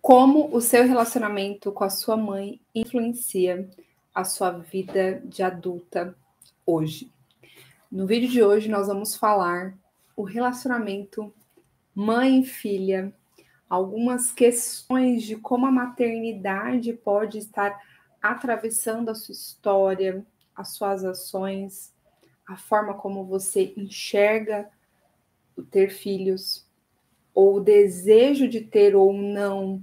Como o seu relacionamento com a sua mãe influencia a sua vida de adulta hoje. No vídeo de hoje nós vamos falar o relacionamento mãe e filha, algumas questões de como a maternidade pode estar atravessando a sua história, as suas ações, a forma como você enxerga o ter filhos, ou o desejo de ter ou não,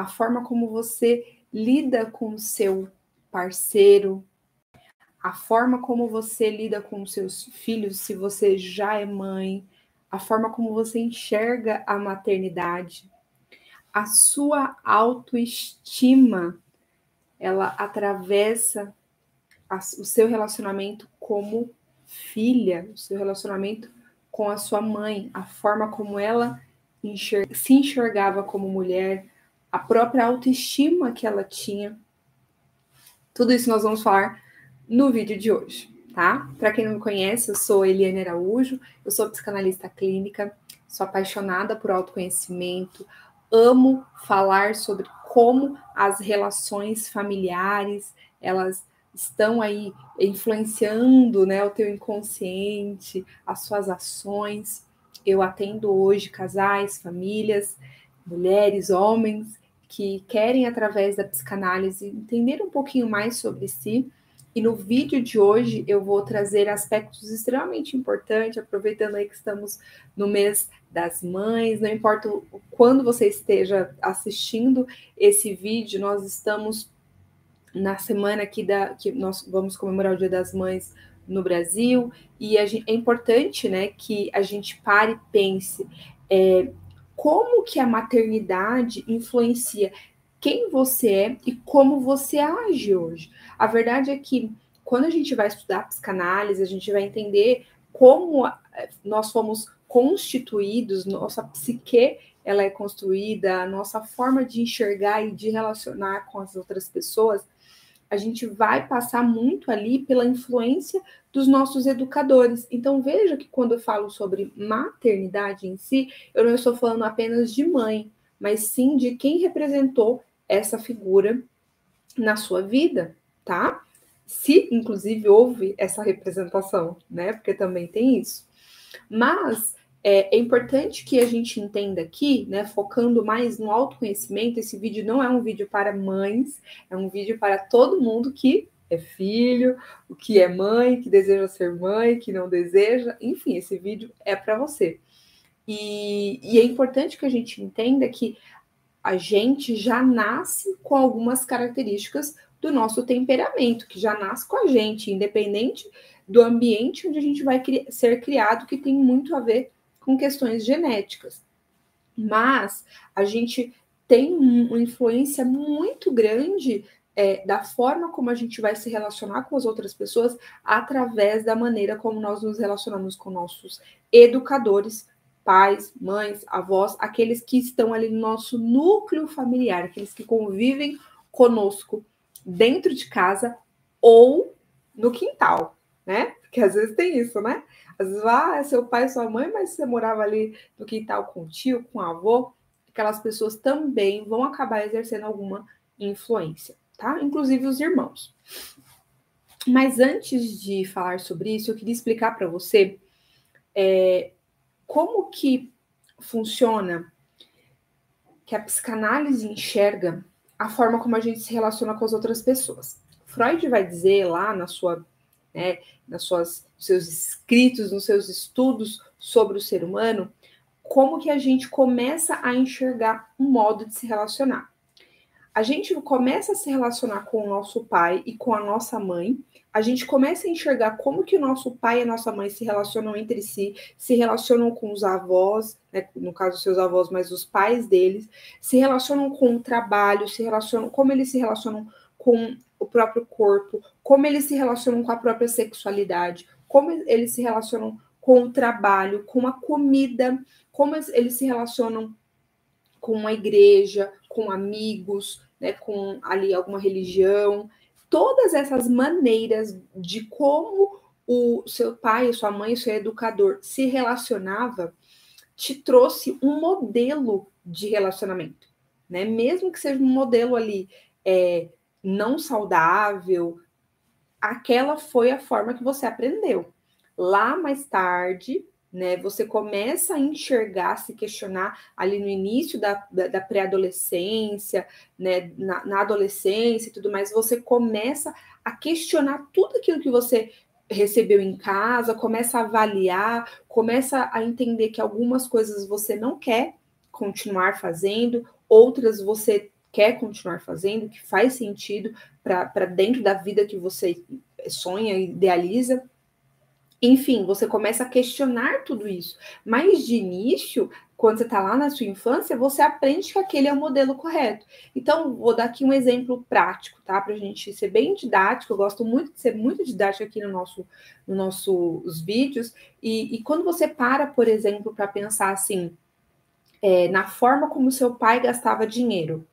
a forma como você lida com o seu parceiro, a forma como você lida com seus filhos, se você já é mãe, a forma como você enxerga a maternidade, a sua autoestima, ela atravessa o seu relacionamento como filha, o seu relacionamento com a sua mãe, a forma como ela se enxergava como mulher, a própria autoestima que ela tinha. Tudo isso nós vamos falar no vídeo de hoje, tá? Para quem não me conhece, eu sou Eliane Araújo, eu sou psicanalista clínica, sou apaixonada por autoconhecimento, amo falar sobre como as relações familiares, elas estão aí influenciando, né, o teu inconsciente, as suas ações. Eu atendo hoje casais, famílias, mulheres, homens que querem, através da psicanálise, entender um pouquinho mais sobre si. E no vídeo de hoje eu vou trazer aspectos extremamente importantes, aproveitando aí que estamos no mês das mães, não importa quando você esteja assistindo esse vídeo, nós estamos na semana aqui da que nós vamos comemorar o Dia das Mães no Brasil e gente, é importante, né, que a gente pare e pense é, como que a maternidade influencia quem você é e como você age hoje. A verdade é que quando a gente vai estudar psicanálise, a gente vai entender como eh, nós fomos constituídos, nossa psique ela é construída, nossa forma de enxergar e de relacionar com as outras pessoas a gente vai passar muito ali pela influência dos nossos educadores. Então veja que quando eu falo sobre maternidade em si, eu não estou falando apenas de mãe, mas sim de quem representou essa figura na sua vida, tá? Se inclusive houve essa representação, né? Porque também tem isso. Mas é, é, importante que a gente entenda aqui, né, focando mais no autoconhecimento, esse vídeo não é um vídeo para mães, é um vídeo para todo mundo que é filho, o que é mãe, que deseja ser mãe, que não deseja, enfim, esse vídeo é para você. E, e é importante que a gente entenda que a gente já nasce com algumas características do nosso temperamento, que já nasce com a gente, independente do ambiente onde a gente vai ser criado, que tem muito a ver com questões genéticas. Mas a gente tem uma influência muito grande é, da forma como a gente vai se relacionar com as outras pessoas através da maneira como nós nos relacionamos com nossos educadores, pais, mães, avós, aqueles que estão ali no nosso núcleo familiar, aqueles que convivem conosco dentro de casa ou no quintal, né? Porque às vezes tem isso, né? Às vezes, ah, é seu pai, sua mãe, mas você morava ali no quintal com o tio, com o avô, aquelas pessoas também vão acabar exercendo alguma influência, tá? Inclusive os irmãos. Mas antes de falar sobre isso, eu queria explicar para você é, como que funciona que a psicanálise enxerga a forma como a gente se relaciona com as outras pessoas. Freud vai dizer lá na sua né, nas suas seus escritos, nos seus estudos sobre o ser humano, como que a gente começa a enxergar um modo de se relacionar. A gente começa a se relacionar com o nosso pai e com a nossa mãe, a gente começa a enxergar como que o nosso pai e a nossa mãe se relacionam entre si, se relacionam com os avós, né, no caso seus avós, mas os pais deles, se relacionam com o trabalho, se relacionam, como eles se relacionam com o próprio corpo, como eles se relacionam com a própria sexualidade, como eles se relacionam com o trabalho, com a comida, como eles se relacionam com a igreja, com amigos, né, com ali alguma religião, todas essas maneiras de como o seu pai, sua mãe, seu educador se relacionava, te trouxe um modelo de relacionamento. né? Mesmo que seja um modelo ali é, não saudável, aquela foi a forma que você aprendeu. Lá mais tarde, né? Você começa a enxergar, se questionar ali no início da, da, da pré-adolescência, né? Na, na, adolescência e tudo mais, você começa a questionar tudo aquilo que você recebeu em casa, começa a avaliar, começa a entender que algumas coisas você não quer continuar fazendo, outras você quer continuar fazendo, que faz sentido para dentro da vida que você sonha idealiza. Enfim, você começa a questionar tudo isso. Mas de início, quando você está lá na sua infância, você aprende que aquele é o modelo correto. Então, vou dar aqui um exemplo prático, tá? Para a gente ser bem didático. Eu gosto muito de ser muito didático aqui no nosso, no nossos vídeos. E, e quando você para, por exemplo, para pensar assim, é, na forma como seu pai gastava dinheiro,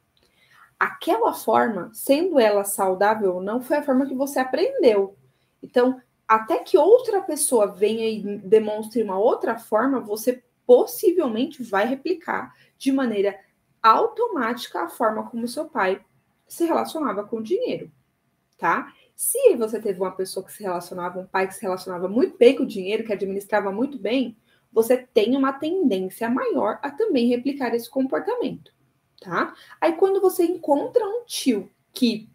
aquela forma, sendo ela saudável ou não, foi a forma que você aprendeu. Então, até que outra pessoa venha e demonstre uma outra forma, você possivelmente vai replicar de maneira automática a forma como seu pai se relacionava com o dinheiro, tá? Se você teve uma pessoa que se relacionava, um pai que se relacionava muito bem com o dinheiro, que administrava muito bem, você tem uma tendência maior a também replicar esse comportamento, tá? Aí quando você encontra um tio que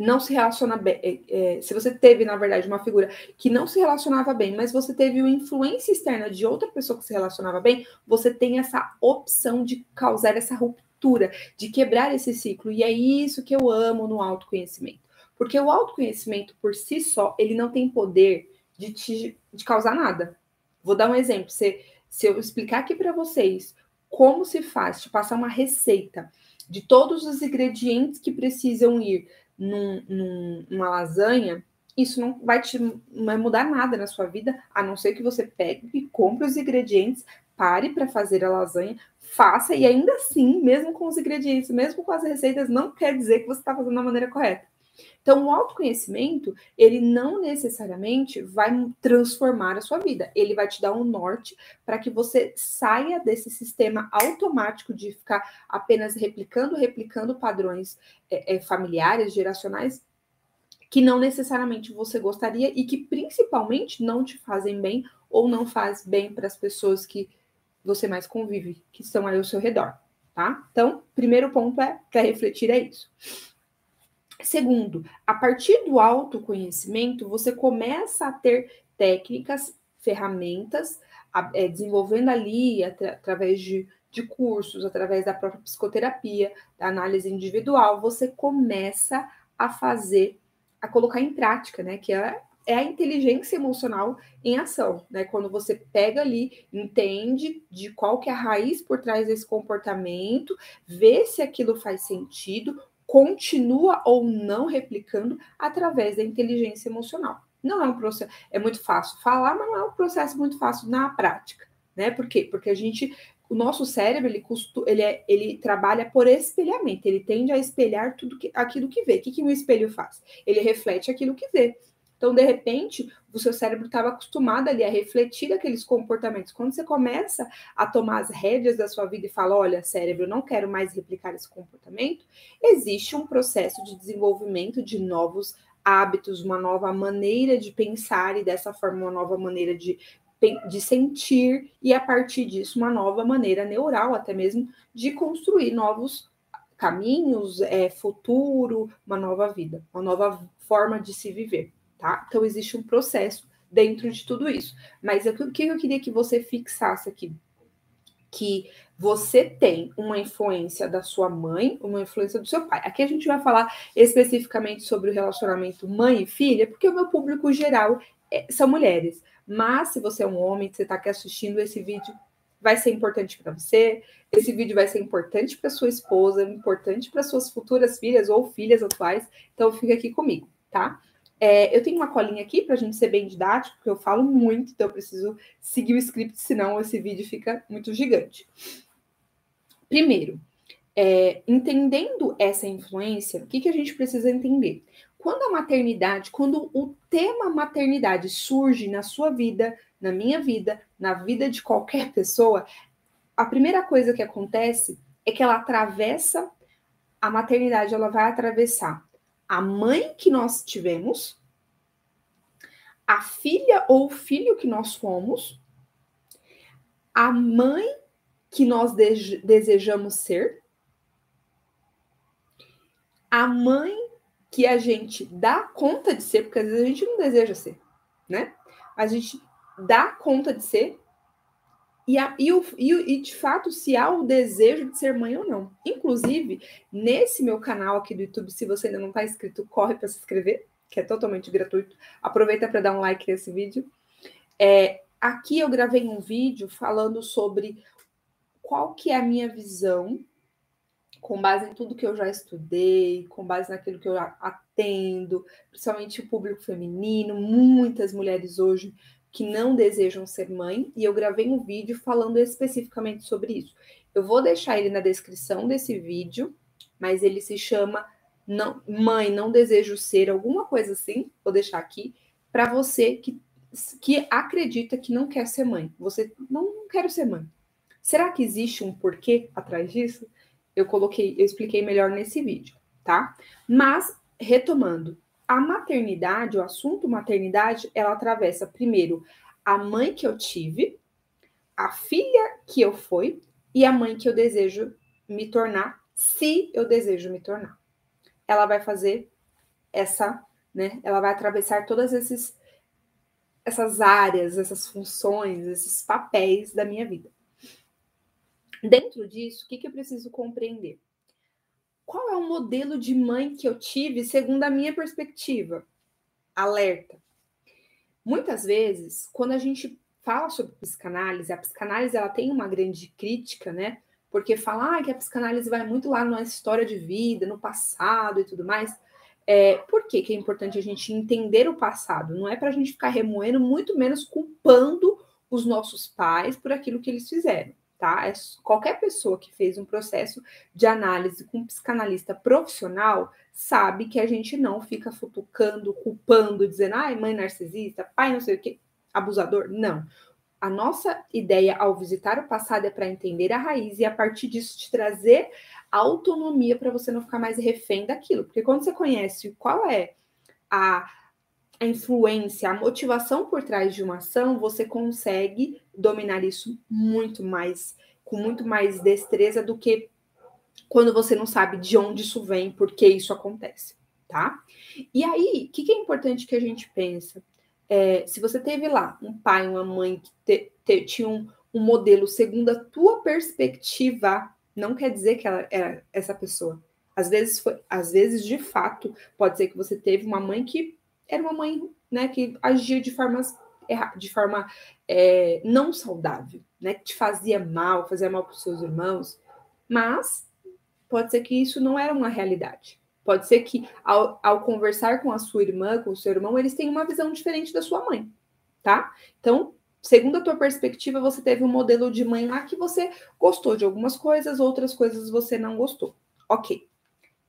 não se relaciona bem, é, é, se você teve, na verdade, uma figura que não se relacionava bem, mas você teve uma influência externa de outra pessoa que se relacionava bem, você tem essa opção de causar essa ruptura, de quebrar esse ciclo. E é isso que eu amo no autoconhecimento. Porque o autoconhecimento por si só, ele não tem poder de, te, de causar nada. Vou dar um exemplo. Se, se eu explicar aqui para vocês como se faz, de passar uma receita de todos os ingredientes que precisam ir num, num, numa lasanha, isso não vai te não vai mudar nada na sua vida, a não ser que você pegue e compre os ingredientes, pare para fazer a lasanha, faça, e ainda assim, mesmo com os ingredientes, mesmo com as receitas, não quer dizer que você está fazendo da maneira correta. Então, o autoconhecimento, ele não necessariamente vai transformar a sua vida, ele vai te dar um norte para que você saia desse sistema automático de ficar apenas replicando, replicando padrões é, é, familiares, geracionais, que não necessariamente você gostaria e que principalmente não te fazem bem ou não faz bem para as pessoas que você mais convive, que estão aí ao seu redor, tá? Então, primeiro ponto é para refletir é isso. Segundo, a partir do autoconhecimento, você começa a ter técnicas, ferramentas, é, desenvolvendo ali atra, através de, de cursos, através da própria psicoterapia, da análise individual, você começa a fazer, a colocar em prática, né? Que é, é a inteligência emocional em ação, né? Quando você pega ali, entende de qual que é a raiz por trás desse comportamento, vê se aquilo faz sentido, continua ou não replicando através da inteligência emocional. Não é um processo, é muito fácil falar, mas não é um processo muito fácil na prática, né? Por quê? Porque a gente, o nosso cérebro, ele, custo, ele, é, ele trabalha por espelhamento, ele tende a espelhar tudo que, aquilo que vê. O que, que um espelho faz? Ele reflete aquilo que vê. Então, de repente, o seu cérebro estava acostumado ali a refletir aqueles comportamentos. Quando você começa a tomar as rédeas da sua vida e fala: olha, cérebro, não quero mais replicar esse comportamento, existe um processo de desenvolvimento de novos hábitos, uma nova maneira de pensar e dessa forma, uma nova maneira de, de sentir, e a partir disso, uma nova maneira neural, até mesmo, de construir novos caminhos, é, futuro, uma nova vida, uma nova forma de se viver tá? Então existe um processo dentro de tudo isso. Mas o que eu queria que você fixasse aqui? Que você tem uma influência da sua mãe, uma influência do seu pai. Aqui a gente vai falar especificamente sobre o relacionamento mãe e filha, porque o meu público geral é, são mulheres. Mas se você é um homem, você está aqui assistindo esse vídeo, vai ser importante para você. Esse vídeo vai ser importante para sua esposa, importante para suas futuras filhas ou filhas atuais. Então fica aqui comigo, tá? É, eu tenho uma colinha aqui para a gente ser bem didático, porque eu falo muito, então eu preciso seguir o script, senão esse vídeo fica muito gigante. Primeiro, é, entendendo essa influência, o que, que a gente precisa entender? Quando a maternidade, quando o tema maternidade surge na sua vida, na minha vida, na vida de qualquer pessoa, a primeira coisa que acontece é que ela atravessa a maternidade, ela vai atravessar a mãe que nós tivemos, a filha ou filho que nós fomos, a mãe que nós de desejamos ser, a mãe que a gente dá conta de ser, porque às vezes a gente não deseja ser, né? A gente dá conta de ser e, a, e, o, e, e, de fato se há o desejo de ser mãe ou não. Inclusive, nesse meu canal aqui do YouTube, se você ainda não está inscrito, corre para se inscrever, que é totalmente gratuito. Aproveita para dar um like nesse vídeo. É, aqui eu gravei um vídeo falando sobre qual que é a minha visão com base em tudo que eu já estudei, com base naquilo que eu atendo, principalmente o público feminino, muitas mulheres hoje que não desejam ser mãe, e eu gravei um vídeo falando especificamente sobre isso. Eu vou deixar ele na descrição desse vídeo, mas ele se chama não, Mãe, não desejo ser, alguma coisa assim, vou deixar aqui, para você que, que acredita que não quer ser mãe. Você não, não ser mãe. Será que existe um porquê atrás disso? eu coloquei, eu expliquei melhor nesse vídeo, tá? Mas, retomando, a maternidade, o assunto maternidade, ela atravessa primeiro a mãe que eu tive, a filha que eu fui e a mãe que eu desejo me tornar, se eu desejo me tornar. Ela vai fazer essa, né? Ela vai atravessar todas esses essas áreas, essas funções, esses papéis da minha vida. Dentro disso, o que, que eu preciso compreender? Qual é o modelo de mãe que eu tive segundo a minha perspectiva? Alerta. Muitas vezes, quando a gente fala sobre psicanálise, a psicanálise ela tem uma grande crítica, né? Porque fala ah, que a psicanálise vai muito lá na história de vida, no passado e tudo mais. É, por que, que é importante a gente entender o passado? Não é para a gente ficar remoendo, muito menos culpando os nossos pais por aquilo que eles fizeram tá? É qualquer pessoa que fez um processo de análise com um psicanalista profissional sabe que a gente não fica futucando, culpando, dizendo, ai, mãe narcisista, pai não sei o que, abusador. Não. A nossa ideia ao visitar o passado é para entender a raiz e a partir disso te trazer autonomia para você não ficar mais refém daquilo. Porque quando você conhece qual é a a influência, a motivação por trás de uma ação, você consegue dominar isso muito mais, com muito mais destreza do que quando você não sabe de onde isso vem, por que isso acontece, tá? E aí, o que, que, é importante que a gente pensa? É, se você teve lá um pai, uma mãe que te, te, tinha um, um modelo segundo a tua perspectiva, não quer dizer que ela era essa pessoa. Às vezes, foi, às vezes, de fato, pode ser que você teve uma mãe que era uma mãe né, que agia de, formas, de forma é, não saudável, né, que te fazia mal, fazia mal para os seus irmãos, mas pode ser que isso não era uma realidade. Pode ser que ao, ao conversar com a sua irmã, com o seu irmão, eles tenham uma visão diferente da sua mãe, tá? Então, segundo a tua perspectiva, você teve um modelo de mãe lá que você gostou de algumas coisas, outras coisas você não gostou. Ok.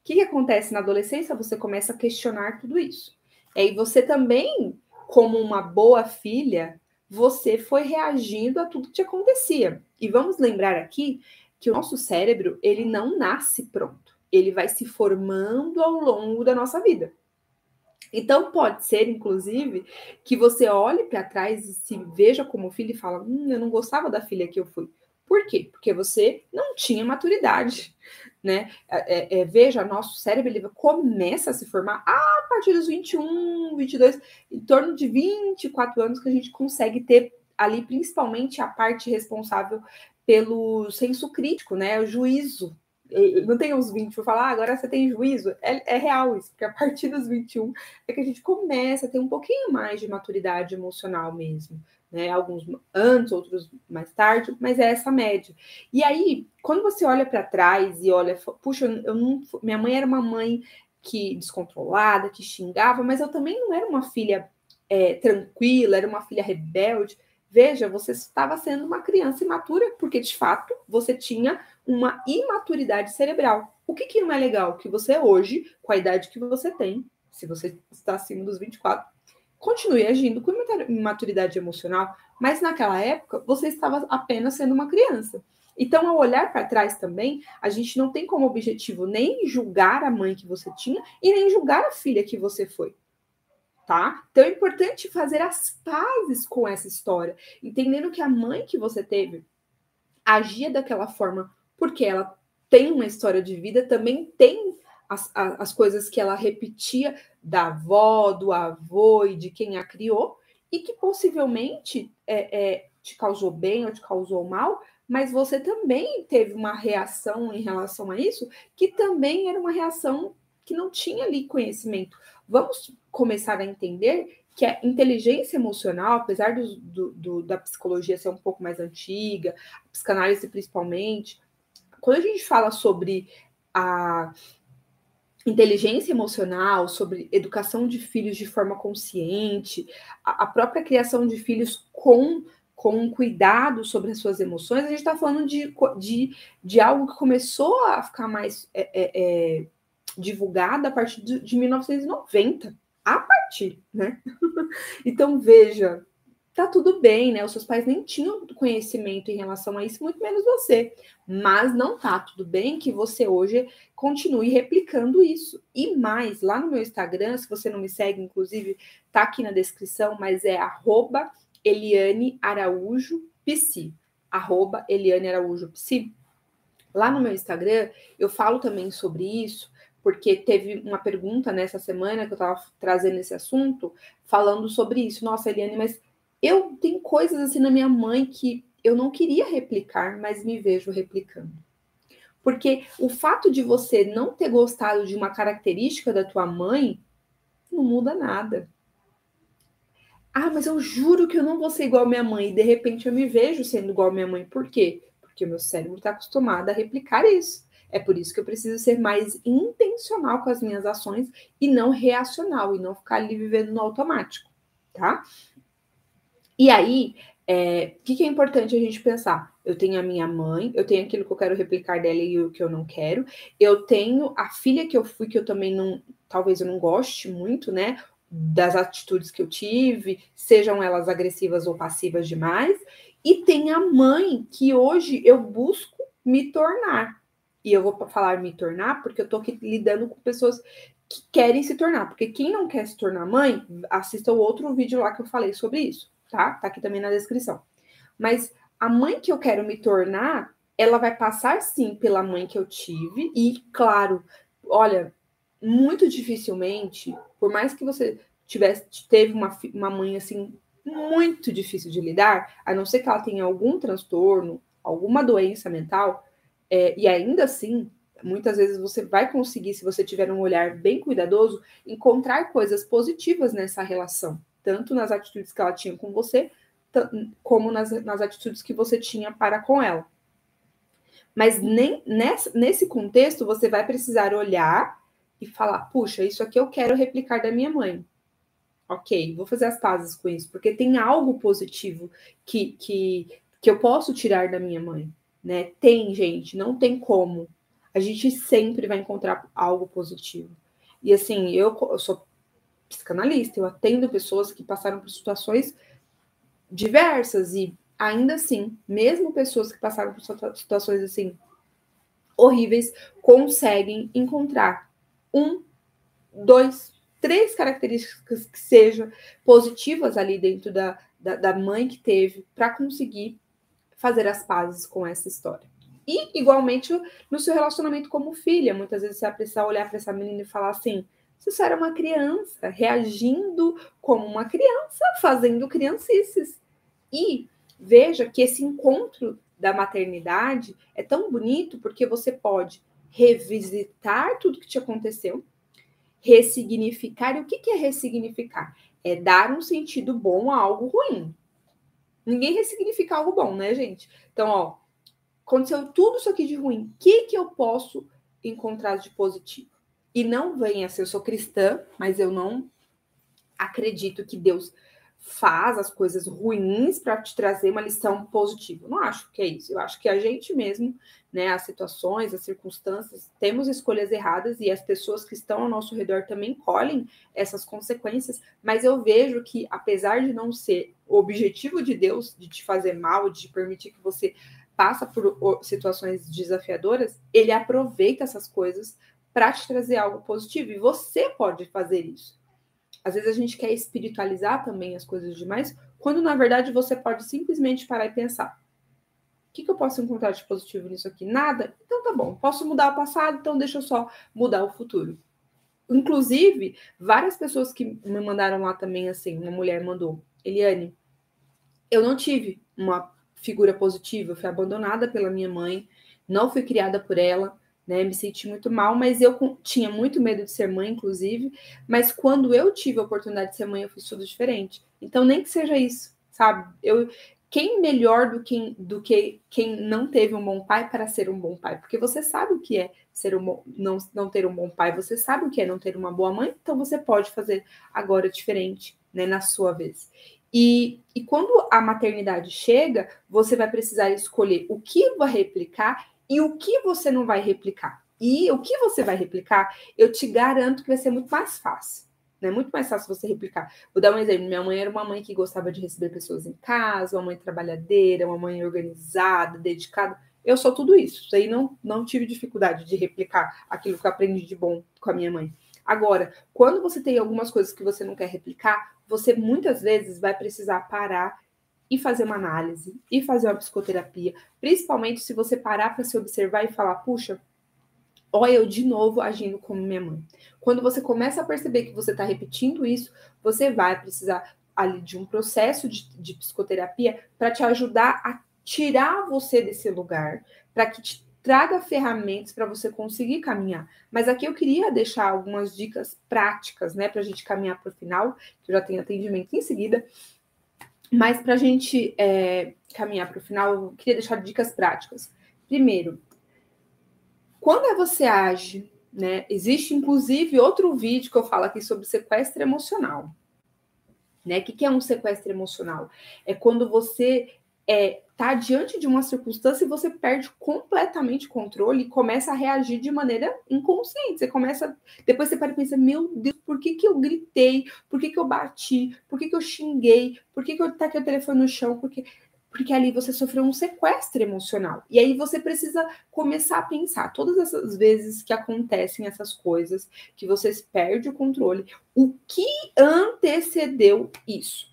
O que, que acontece na adolescência? Você começa a questionar tudo isso. E você também, como uma boa filha, você foi reagindo a tudo que te acontecia. E vamos lembrar aqui que o nosso cérebro, ele não nasce pronto. Ele vai se formando ao longo da nossa vida. Então, pode ser, inclusive, que você olhe para trás e se veja como filho e fala: hum, eu não gostava da filha que eu fui. Por quê? Porque você não tinha maturidade, né? É, é, é veja, nosso cérebro ele começa a se formar a partir dos 21, 22, em torno de 24 anos que a gente consegue ter ali principalmente a parte responsável pelo senso crítico, né? O juízo. não tem uns 20 para falar, ah, agora você tem juízo. É, é, real isso, porque a partir dos 21 é que a gente começa a ter um pouquinho mais de maturidade emocional mesmo né? Alguns antes, outros mais tarde, mas é essa média. E aí, quando você olha para trás e olha, puxa, eu não, minha mãe era uma mãe que descontrolada, que xingava, mas eu também não era uma filha é, tranquila, era uma filha rebelde. Veja, você estava sendo uma criança imatura, porque de fato você tinha uma imaturidade cerebral. O que, que não é legal? Que você hoje, com a idade que você tem, se você está acima dos 24, continue agindo com imaturidade emocional, mas naquela época você estava apenas sendo uma criança. Então, ao olhar para trás também, a gente não tem como objetivo nem julgar a mãe que você tinha e nem julgar a filha que você foi. Tá? Então é importante fazer as pazes com essa história, entendendo que a mãe que você teve agia daquela forma porque ela tem uma história de vida, também tem as, as coisas que ela repetia da avó, do avô e de quem a criou, e que possivelmente é, é, te causou bem ou te causou mal, mas você também teve uma reação em relação a isso, que também era uma reação que não tinha ali conhecimento. Vamos começar a entender que a inteligência emocional, apesar do, do, do, da psicologia ser um pouco mais antiga, a psicanálise principalmente, quando a gente fala sobre a inteligência emocional, sobre educação de filhos de forma consciente, a, a própria criação de filhos com com cuidado sobre as suas emoções, a gente está falando de, de, de algo que começou a ficar mais é, é, é, divulgado a partir de, de 1990. A partir, né? então, veja, tá tudo bem, né? Os seus pais nem tinham conhecimento em relação a isso, muito menos você. Mas não tá tudo bem que você hoje continue replicando isso. E mais, lá no meu Instagram, se você não me segue, inclusive, tá aqui na descrição, mas é arroba Eliane Araújo Psi. Arroba Eliane Araújo Psi. Lá no meu Instagram, eu falo também sobre isso, porque teve uma pergunta nessa semana que eu estava trazendo esse assunto, falando sobre isso. Nossa, Eliane, mas eu tenho coisas assim na minha mãe que eu não queria replicar, mas me vejo replicando. Porque o fato de você não ter gostado de uma característica da tua mãe não muda nada. Ah, mas eu juro que eu não vou ser igual a minha mãe. E de repente eu me vejo sendo igual a minha mãe. Por quê? Porque o meu cérebro está acostumado a replicar isso. É por isso que eu preciso ser mais intencional com as minhas ações e não reacional, e não ficar ali vivendo no automático, tá? E aí, é, o que, que é importante a gente pensar? Eu tenho a minha mãe, eu tenho aquilo que eu quero replicar dela e o que eu não quero. Eu tenho a filha que eu fui, que eu também não, talvez eu não goste muito, né? Das atitudes que eu tive, sejam elas agressivas ou passivas demais. E tem a mãe que hoje eu busco me tornar. E eu vou falar me tornar porque eu tô aqui lidando com pessoas que querem se tornar. Porque quem não quer se tornar mãe, assista o outro vídeo lá que eu falei sobre isso tá? Tá aqui também na descrição. Mas a mãe que eu quero me tornar, ela vai passar sim pela mãe que eu tive, e claro, olha, muito dificilmente, por mais que você tivesse teve uma, uma mãe assim muito difícil de lidar, a não ser que ela tenha algum transtorno, alguma doença mental, é, e ainda assim, muitas vezes você vai conseguir, se você tiver um olhar bem cuidadoso, encontrar coisas positivas nessa relação tanto nas atitudes que ela tinha com você, como nas, nas atitudes que você tinha para com ela. Mas nem nesse, nesse contexto você vai precisar olhar e falar: puxa, isso aqui eu quero replicar da minha mãe. Ok, vou fazer as pazes com isso, porque tem algo positivo que, que, que eu posso tirar da minha mãe. Né? Tem, gente, não tem como. A gente sempre vai encontrar algo positivo. E assim, eu, eu sou psicanalista, eu atendo pessoas que passaram por situações diversas e ainda assim, mesmo pessoas que passaram por situações assim horríveis, conseguem encontrar um, dois, três características que sejam positivas ali dentro da, da, da mãe que teve para conseguir fazer as pazes com essa história. E, igualmente, no seu relacionamento como filha, muitas vezes você vai precisar olhar para essa menina e falar assim: você só era uma criança, reagindo como uma criança, fazendo criancices. E veja que esse encontro da maternidade é tão bonito porque você pode revisitar tudo que te aconteceu, ressignificar. E o que é ressignificar? É dar um sentido bom a algo ruim. Ninguém ressignifica algo bom, né, gente? Então, ó, aconteceu tudo isso aqui de ruim. O que, que eu posso encontrar de positivo? E não venha se eu sou cristã, mas eu não acredito que Deus faz as coisas ruins para te trazer uma lição positiva. Não acho que é isso. Eu acho que a gente mesmo, né, as situações, as circunstâncias, temos escolhas erradas e as pessoas que estão ao nosso redor também colhem essas consequências, mas eu vejo que apesar de não ser o objetivo de Deus de te fazer mal, de permitir que você passa por situações desafiadoras, ele aproveita essas coisas para te trazer algo positivo. E você pode fazer isso. Às vezes a gente quer espiritualizar também as coisas demais, quando na verdade você pode simplesmente parar e pensar: o que, que eu posso encontrar de positivo nisso aqui? Nada? Então tá bom. Posso mudar o passado, então deixa eu só mudar o futuro. Inclusive, várias pessoas que me mandaram lá também, assim, uma mulher mandou, Eliane, eu não tive uma figura positiva, fui abandonada pela minha mãe, não fui criada por ela, né? Me senti muito mal, mas eu tinha muito medo de ser mãe, inclusive. Mas quando eu tive a oportunidade de ser mãe, eu fiz tudo diferente. Então, nem que seja isso, sabe? Eu, quem melhor do que, do que quem não teve um bom pai para ser um bom pai? Porque você sabe o que é ser um não, não ter um bom pai, você sabe o que é não ter uma boa mãe, então você pode fazer agora diferente, né, na sua vez. E, e quando a maternidade chega, você vai precisar escolher o que vai replicar e o que você não vai replicar. E o que você vai replicar, eu te garanto que vai ser muito mais fácil. É né? muito mais fácil você replicar. Vou dar um exemplo. Minha mãe era uma mãe que gostava de receber pessoas em casa, uma mãe trabalhadeira, uma mãe organizada, dedicada. Eu sou tudo isso. Isso aí não, não tive dificuldade de replicar aquilo que eu aprendi de bom com a minha mãe. Agora, quando você tem algumas coisas que você não quer replicar, você muitas vezes vai precisar parar e fazer uma análise e fazer uma psicoterapia, principalmente se você parar para se observar e falar, puxa, olha eu de novo agindo como minha mãe. Quando você começa a perceber que você está repetindo isso, você vai precisar ali de um processo de, de psicoterapia para te ajudar a tirar você desse lugar, para que te traga ferramentas para você conseguir caminhar. Mas aqui eu queria deixar algumas dicas práticas, né, para a gente caminhar para o final, que eu já tenho atendimento em seguida. Mas para a gente é, caminhar para o final, eu queria deixar dicas práticas. Primeiro, quando é você age, né? Existe inclusive outro vídeo que eu falo aqui sobre sequestro emocional. Né? O que é um sequestro emocional? É quando você é, tá diante de uma circunstância e você perde completamente o controle e começa a reagir de maneira inconsciente. Você começa, depois você para e pensa, meu Deus, por que, que eu gritei? Por que, que eu bati? Por que, que eu xinguei? Por que, que eu taquei o telefone no chão? Porque porque ali você sofreu um sequestro emocional. E aí você precisa começar a pensar todas essas vezes que acontecem essas coisas, que você perde o controle, o que antecedeu isso?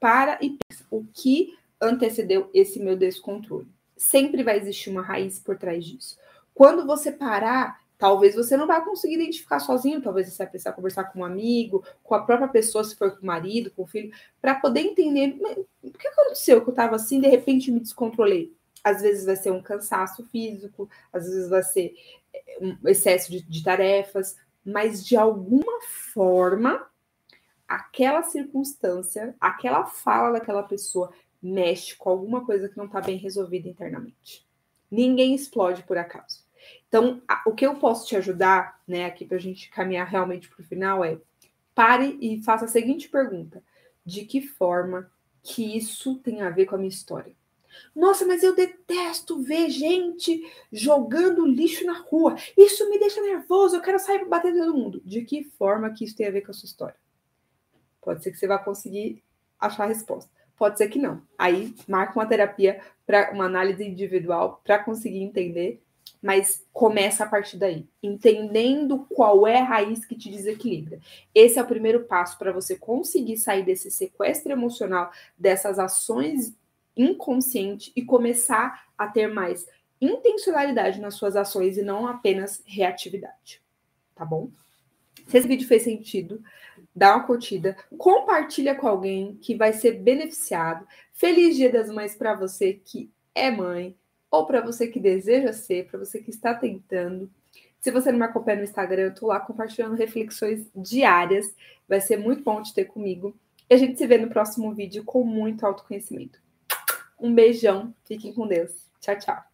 Para e pensa, o que antecedeu esse meu descontrole? Sempre vai existir uma raiz por trás disso. Quando você parar Talvez você não vá conseguir identificar sozinho, talvez você vai precisar conversar com um amigo, com a própria pessoa, se for com o marido, com o filho, para poder entender o que aconteceu que eu estava assim, de repente me descontrolei. Às vezes vai ser um cansaço físico, às vezes vai ser eh, um excesso de, de tarefas, mas de alguma forma, aquela circunstância, aquela fala daquela pessoa mexe com alguma coisa que não está bem resolvida internamente. Ninguém explode por acaso. Então, o que eu posso te ajudar, né, aqui para a gente caminhar realmente para o final é pare e faça a seguinte pergunta: de que forma que isso tem a ver com a minha história? Nossa, mas eu detesto ver gente jogando lixo na rua. Isso me deixa nervoso, eu quero sair para bater todo mundo. De que forma que isso tem a ver com a sua história? Pode ser que você vá conseguir achar a resposta. Pode ser que não. Aí marca uma terapia para uma análise individual para conseguir entender mas começa a partir daí, entendendo qual é a raiz que te desequilibra. Esse é o primeiro passo para você conseguir sair desse sequestro emocional, dessas ações inconscientes e começar a ter mais intencionalidade nas suas ações e não apenas reatividade. Tá bom? Se esse vídeo fez sentido, dá uma curtida, compartilha com alguém que vai ser beneficiado. Feliz Dia das Mães para você que é mãe ou para você que deseja ser, para você que está tentando. Se você não me acompanha no Instagram, eu estou lá compartilhando reflexões diárias. Vai ser muito bom te ter comigo. E a gente se vê no próximo vídeo com muito autoconhecimento. Um beijão, fiquem com Deus. Tchau, tchau.